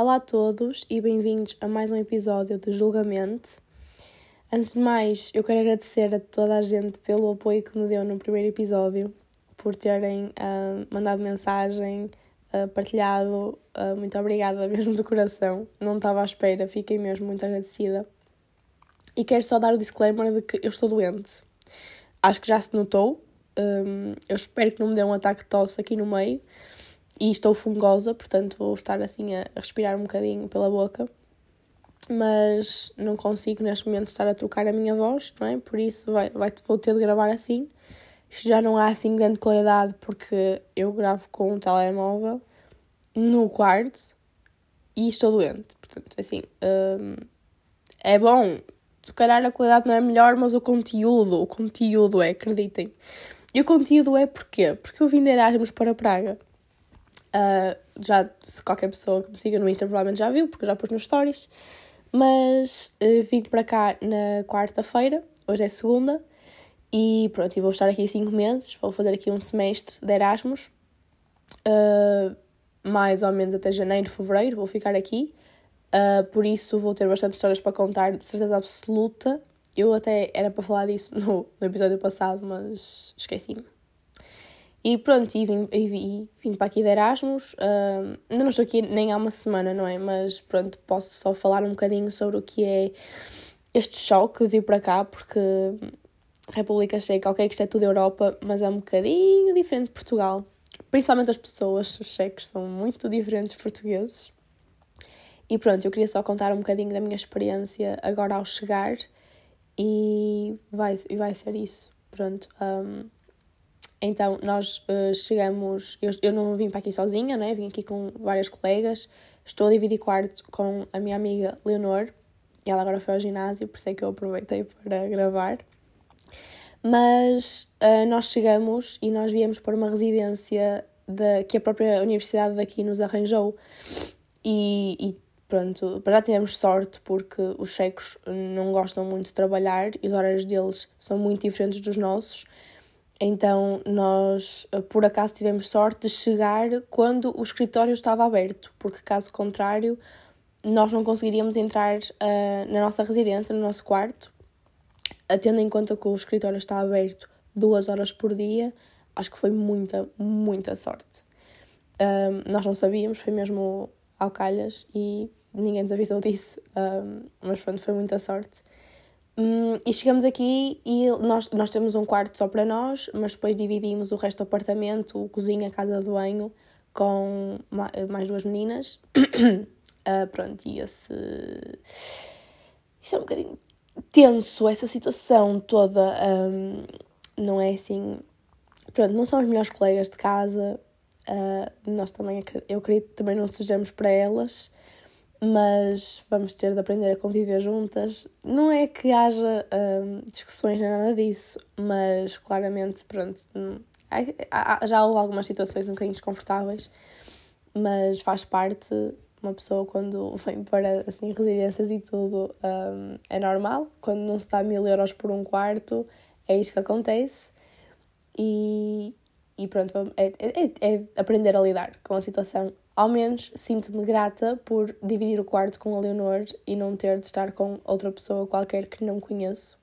Olá a todos e bem-vindos a mais um episódio de Julgamento. Antes de mais, eu quero agradecer a toda a gente pelo apoio que me deu no primeiro episódio, por terem uh, mandado mensagem, uh, partilhado. Uh, muito obrigada mesmo do coração. Não estava à espera, fiquei mesmo muito agradecida. E quero só dar o disclaimer de que eu estou doente. Acho que já se notou. Um, eu espero que não me dê um ataque de tosse aqui no meio. E estou fungosa, portanto vou estar assim a, respirar um bocadinho pela boca. Mas não consigo neste momento estar a trocar a minha voz, não é? Por isso vai, vai, vou ter de gravar assim. Já não há assim grande qualidade porque eu gravo com um telemóvel no quarto e estou doente. Portanto, assim, um, é bom. Se calhar a qualidade não é melhor, mas o conteúdo, o conteúdo é, acreditem. E o conteúdo é porquê? Porque eu vim de Erasmus para Praga. Uh, já, se qualquer pessoa que me siga no Insta provavelmente já viu, porque já pus nos stories. Mas uh, vim para cá na quarta-feira, hoje é segunda, e pronto, e vou estar aqui cinco meses, vou fazer aqui um semestre de Erasmus, uh, mais ou menos até janeiro, fevereiro, vou ficar aqui. Uh, por isso vou ter bastante histórias para contar, de certeza absoluta. Eu até era para falar disso no, no episódio passado, mas esqueci-me. E pronto, e vim, e vim, para aqui de Erasmus. Uh, ainda não estou aqui nem há uma semana, não é? Mas pronto, posso só falar um bocadinho sobre o que é este choque de vir para cá, porque República Checa, ok, que isto é tudo Europa, mas é um bocadinho diferente de Portugal. Principalmente as pessoas, os cheques são muito diferentes portugueses. E pronto, eu queria só contar um bocadinho da minha experiência agora ao chegar e vai, vai ser isso. Pronto. Um, então, nós uh, chegamos. Eu, eu não vim para aqui sozinha, né? Vim aqui com várias colegas. Estou a dividir quarto com a minha amiga Leonor. Ela agora foi ao ginásio, por isso é que eu aproveitei para gravar. Mas uh, nós chegamos e nós viemos para uma residência de, que a própria universidade daqui nos arranjou. E, e pronto, já tivemos sorte porque os checos não gostam muito de trabalhar e os horários deles são muito diferentes dos nossos. Então, nós, por acaso, tivemos sorte de chegar quando o escritório estava aberto, porque, caso contrário, nós não conseguiríamos entrar uh, na nossa residência, no nosso quarto. Tendo em conta que o escritório está aberto duas horas por dia, acho que foi muita, muita sorte. Um, nós não sabíamos, foi mesmo ao calhas e ninguém nos avisou disso, um, mas pronto, foi muita sorte. Hum, e chegamos aqui e nós, nós temos um quarto só para nós, mas depois dividimos o resto do apartamento, cozinha, casa de banho, com mais duas meninas. uh, pronto, e esse. Isso é um bocadinho tenso, essa situação toda. Um, não é assim. Pronto, não são as melhores colegas de casa. Uh, nós também, eu acredito também não sejamos para elas mas vamos ter de aprender a conviver juntas. Não é que haja hum, discussões nem nada disso, mas claramente, pronto, hum, já houve algumas situações um bocadinho desconfortáveis, mas faz parte. Uma pessoa, quando vem para assim, residências e tudo, um, é normal. Quando não se dá mil euros por um quarto, é isto que acontece. E, e pronto, é, é, é aprender a lidar com a situação ao menos sinto-me grata por dividir o quarto com a Leonor e não ter de estar com outra pessoa qualquer que não conheço.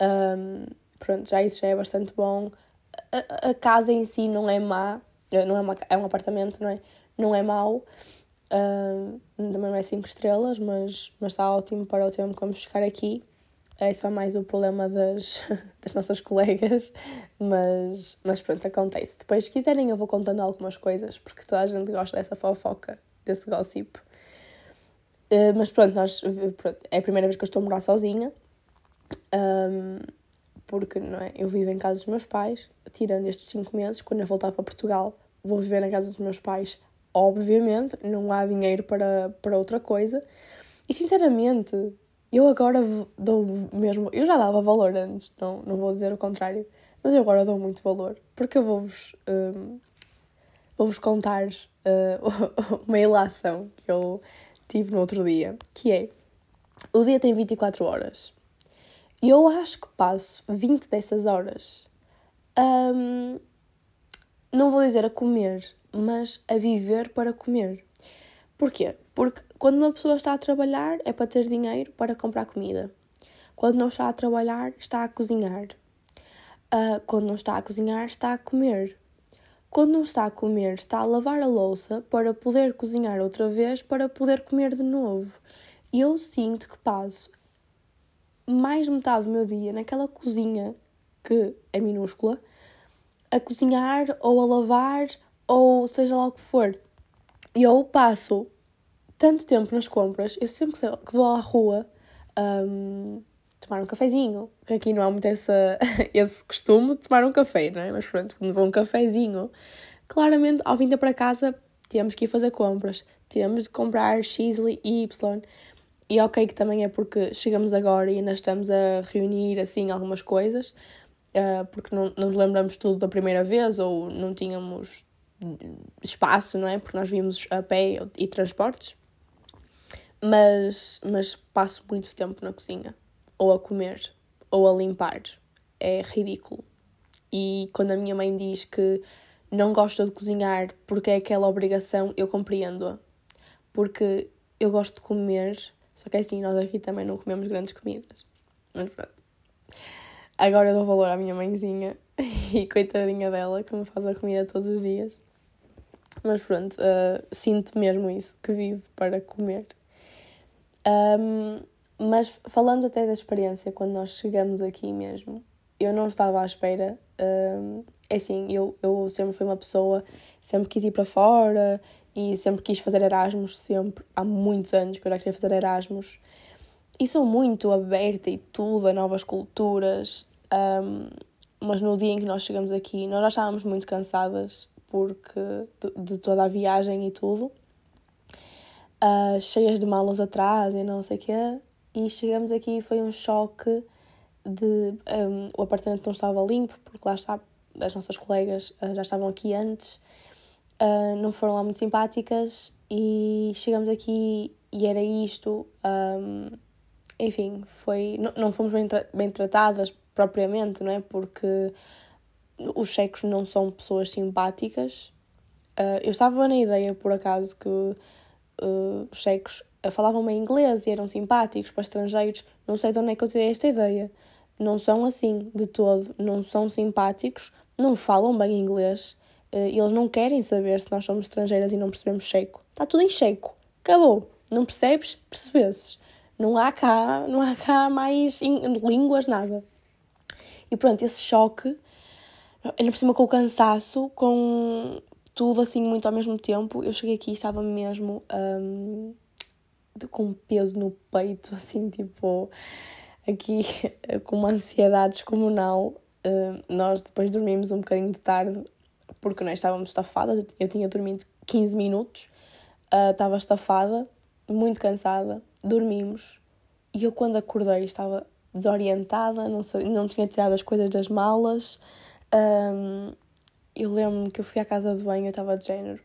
Um, pronto, já isso já é bastante bom. A, a, casa em si não é má, eh, não é, uma, é um apartamento, não é? Não é mau. Um, também não é 5 estrelas, mas, mas está ótimo para o tempo que vamos ficar aqui é só mais o problema das, das nossas colegas, mas, mas pronto, acontece. Depois, se quiserem, eu vou contando algumas coisas, porque toda a gente gosta dessa fofoca, desse gossip. Uh, mas pronto, nós, pronto, é a primeira vez que eu estou a morar sozinha, um, porque não é, eu vivo em casa dos meus pais, tirando estes 5 meses, quando eu voltar para Portugal, vou viver na casa dos meus pais, obviamente, não há dinheiro para, para outra coisa. E sinceramente, eu agora dou mesmo. Eu já dava valor antes, não, não vou dizer o contrário, mas eu agora dou muito valor, porque eu vou-vos. Um, vou-vos contar uh, uma ilação que eu tive no outro dia, que é. O dia tem 24 horas. E eu acho que passo 20 dessas horas. Um, não vou dizer a comer, mas a viver para comer. Porquê? Porque quando uma pessoa está a trabalhar é para ter dinheiro para comprar comida. Quando não está a trabalhar, está a cozinhar. Uh, quando não está a cozinhar, está a comer. Quando não está a comer, está a lavar a louça para poder cozinhar outra vez, para poder comer de novo. Eu sinto que passo mais metade do meu dia naquela cozinha que é minúscula, a cozinhar ou a lavar ou seja lá o que for. E eu passo tanto tempo nas compras, eu sempre que vou à rua um, tomar um cafezinho, que aqui não há muito essa, esse costume de tomar um café, não é? Mas pronto, quando vou um cafezinho, claramente ao vir para casa temos que ir fazer compras, temos de comprar X e Y. E ok que também é porque chegamos agora e ainda estamos a reunir assim algumas coisas, uh, porque não, não nos lembramos tudo da primeira vez ou não tínhamos espaço, não é? Porque nós vimos a pé e transportes. Mas, mas passo muito tempo na cozinha ou a comer, ou a limpar. É ridículo. E quando a minha mãe diz que não gosta de cozinhar porque é aquela obrigação, eu compreendo-a. Porque eu gosto de comer, só que é assim, nós aqui também não comemos grandes comidas. Mas pronto. Agora eu dou valor à minha mãezinha e coitadinha dela que me faz a comida todos os dias. Mas pronto, uh, sinto mesmo isso, que vivo para comer. Um, mas falando até da experiência, quando nós chegamos aqui mesmo, eu não estava à espera. Um, é assim, eu, eu sempre fui uma pessoa, sempre quis ir para fora e sempre quis fazer Erasmus, sempre, há muitos anos que eu já queria fazer Erasmus. E sou muito aberta e tudo a novas culturas, um, mas no dia em que nós chegamos aqui, nós já estávamos muito cansadas porque de, de toda a viagem e tudo, uh, cheias de malas atrás e não sei o quê e chegamos aqui e foi um choque de um, o apartamento não estava limpo porque lá está as nossas colegas uh, já estavam aqui antes uh, não foram lá muito simpáticas e chegamos aqui e era isto um, enfim foi não, não fomos bem, tra bem tratadas propriamente não é? Porque os checos não são pessoas simpáticas uh, eu estava na ideia por acaso que os checos falavam bem inglês e eram simpáticos para estrangeiros. Não sei de onde é que eu tirei esta ideia. Não são assim de todo, não são simpáticos, não falam bem inglês e eles não querem saber se nós somos estrangeiras e não percebemos checo. Está tudo em checo. Acabou. Não percebes? Percebesses. Não há cá, não há cá mais línguas, nada. E pronto, esse choque, ainda por cima com o cansaço, com tudo assim muito ao mesmo tempo, eu cheguei aqui e estava mesmo. Um, com peso no peito, assim, tipo, aqui com uma ansiedade descomunal. Uh, nós depois dormimos um bocadinho de tarde porque nós estávamos estafadas. Eu tinha dormido 15 minutos, uh, estava estafada, muito cansada. Dormimos e eu, quando acordei, estava desorientada, não, sabia, não tinha tirado as coisas das malas. Um, eu lembro-me que eu fui à casa de banho, eu estava de género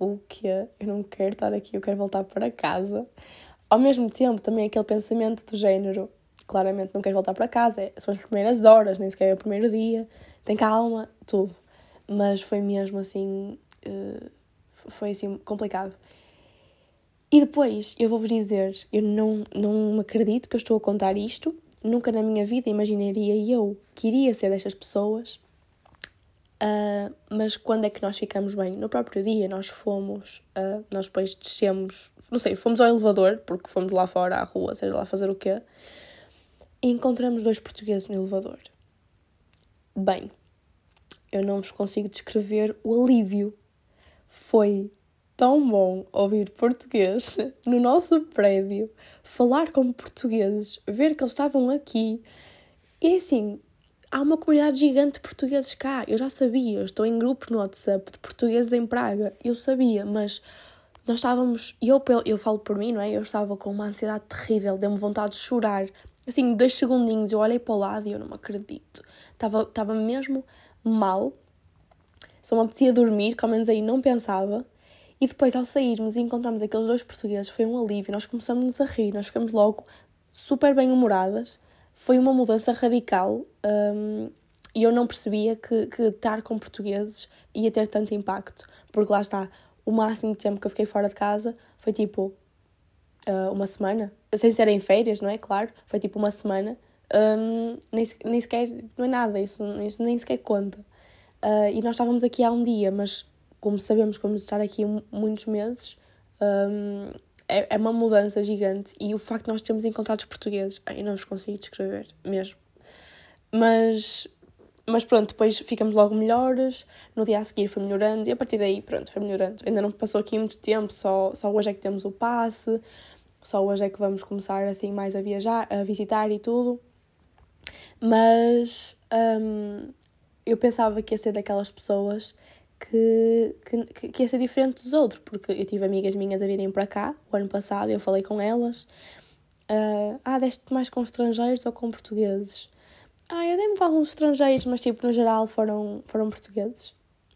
o que Eu não quero estar aqui, eu quero voltar para casa. Ao mesmo tempo, também aquele pensamento do género, claramente não quero voltar para casa, é, são as primeiras horas, nem sequer é o primeiro dia, tem calma, tudo. Mas foi mesmo assim, uh, foi assim complicado. E depois, eu vou-vos dizer, eu não, não me acredito que eu estou a contar isto, nunca na minha vida imaginaria eu que iria ser destas pessoas Uh, mas quando é que nós ficamos bem? No próprio dia nós fomos, uh, nós depois descemos, não sei, fomos ao elevador, porque fomos lá fora à rua, seja lá fazer o quê, e encontramos dois portugueses no elevador. Bem, eu não vos consigo descrever o alívio. Foi tão bom ouvir português no nosso prédio, falar com portugueses, ver que eles estavam aqui. E assim, há uma comunidade gigante de portugueses cá. Eu já sabia, eu estou em grupos no WhatsApp de portugueses em Praga. Eu sabia, mas nós estávamos. Eu, eu falo por mim, não é? Eu estava com uma ansiedade terrível, deu-me vontade de chorar. Assim, dois segundinhos, eu olhei para o lado e eu não me acredito. Estava, estava mesmo mal. Só me apetecia dormir, que ao menos aí não pensava. E depois, ao sairmos e encontrarmos aqueles dois portugueses, foi um alívio. Nós começamos a rir, nós ficamos logo super bem-humoradas foi uma mudança radical um, e eu não percebia que, que estar com portugueses ia ter tanto impacto, porque lá está, o máximo de tempo que eu fiquei fora de casa foi tipo uh, uma semana. Sem ser em férias, não é? Claro, foi tipo uma semana. Um, nem, nem sequer, não é nada, isso, isso nem sequer conta. Uh, e nós estávamos aqui há um dia, mas como sabemos vamos estar aqui muitos meses, um, é, é uma mudança gigante. E o facto de nós termos encontrado os portugueses, eu não vos consigo descrever mesmo. Mas, mas pronto, depois ficamos logo melhores, no dia a seguir foi melhorando e a partir daí, pronto, foi melhorando. Ainda não passou aqui muito tempo, só, só hoje é que temos o passe, só hoje é que vamos começar assim mais a viajar, a visitar e tudo. Mas um, eu pensava que ia ser daquelas pessoas que, que, que ia ser diferente dos outros, porque eu tive amigas minhas a virem para cá o ano passado eu falei com elas. Uh, ah, deste mais com estrangeiros ou com portugueses? Ah, eu dei-me com alguns estrangeiros, mas tipo, no geral foram, foram portugueses.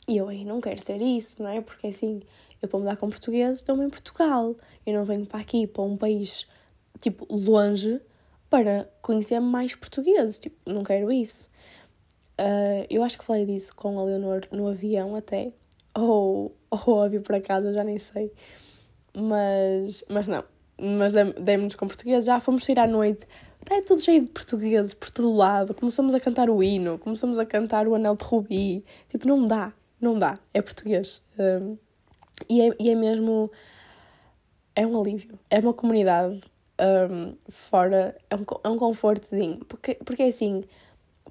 E eu aí não quero ser isso, não é? Porque assim, eu para mudar com portugueses dou-me em Portugal. Eu não venho para aqui, para um país tipo longe, para conhecer mais portugueses. Tipo, não quero isso. Uh, eu acho que falei disso com a Leonor no avião até, ou, ou óbvio por acaso, eu já nem sei. Mas, mas não, mas demos-nos com português, já fomos sair à noite, está tudo cheio de portugueses por todo lado, começamos a cantar o hino, começamos a cantar o Anel de Rubi, tipo, não dá, não dá, é português. Um, e, é, e é mesmo, é um alívio, é uma comunidade um, fora, é um, é um confortozinho, porque, porque é assim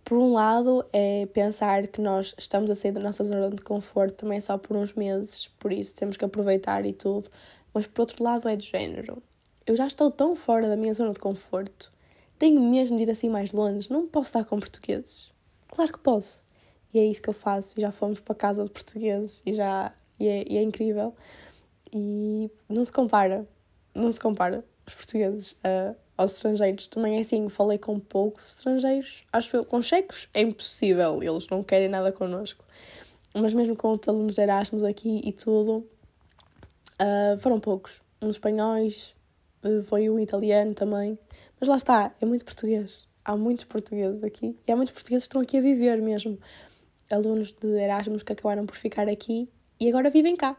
por um lado, é pensar que nós estamos a sair da nossa zona de conforto também só por uns meses, por isso temos que aproveitar e tudo. Mas por outro lado, é de género. Eu já estou tão fora da minha zona de conforto, tenho mesmo de ir assim mais longe, não posso estar com portugueses. Claro que posso. E é isso que eu faço. Já fomos para casa de portugueses e já e é, e é incrível. E não se compara, não se compara os portugueses a, aos estrangeiros. Também é assim, falei com poucos estrangeiros, acho eu, com checos é impossível, eles não querem nada connosco. Mas mesmo com os alunos de Erasmus aqui e tudo, uh, foram poucos. Uns espanhóis, uh, foi um italiano também. Mas lá está, é muito português. Há muitos portugueses aqui e há muitos portugueses que estão aqui a viver mesmo. Alunos de Erasmus que acabaram por ficar aqui e agora vivem cá.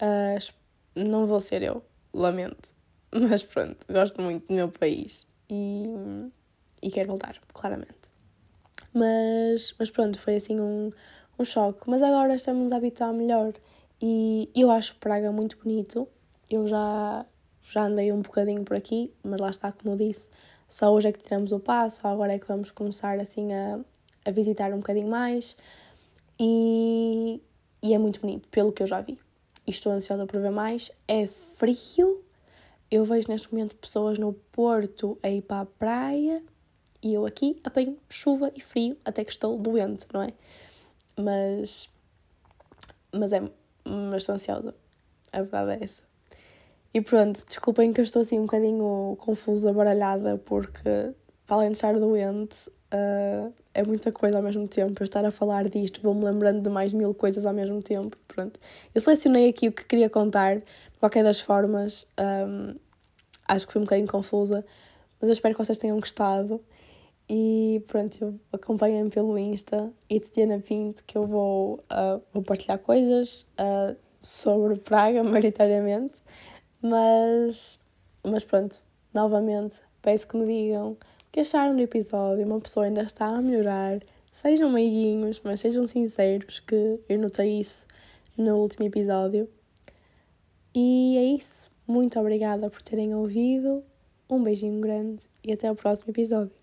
Uh, não vou ser eu, lamento. Mas pronto, gosto muito do meu país e, e quero voltar, claramente. Mas, mas pronto, foi assim um, um choque. Mas agora estamos a habituar melhor e eu acho Praga muito bonito. Eu já, já andei um bocadinho por aqui, mas lá está, como eu disse, só hoje é que tiramos o passo, agora é que vamos começar assim a, a visitar um bocadinho mais. E, e é muito bonito, pelo que eu já vi. E estou ansiosa por ver mais. É frio, eu vejo neste momento pessoas no Porto a ir para a praia e eu aqui apanho chuva e frio até que estou doente, não é? Mas. Mas é. Mas estou ansiosa. A verdade é essa. E pronto, desculpem que eu estou assim um bocadinho confusa, baralhada, porque para além de estar doente, uh, é muita coisa ao mesmo tempo. Eu estar a falar disto, vou-me lembrando de mais mil coisas ao mesmo tempo. Pronto. Eu selecionei aqui o que queria contar, qualquer das formas, um, acho que foi um bocadinho confusa, mas eu espero que vocês tenham gostado. E pronto, acompanhem-me pelo Insta, It's Diana Pinto, que eu vou, uh, vou partilhar coisas uh, sobre Praga, maioritariamente. Mas, mas pronto, novamente, peço que me digam o que acharam do episódio. Uma pessoa ainda está a melhorar. Sejam meiguinhos, mas sejam sinceros, que eu notei isso no último episódio. E é isso. Muito obrigada por terem ouvido. Um beijinho grande e até o próximo episódio.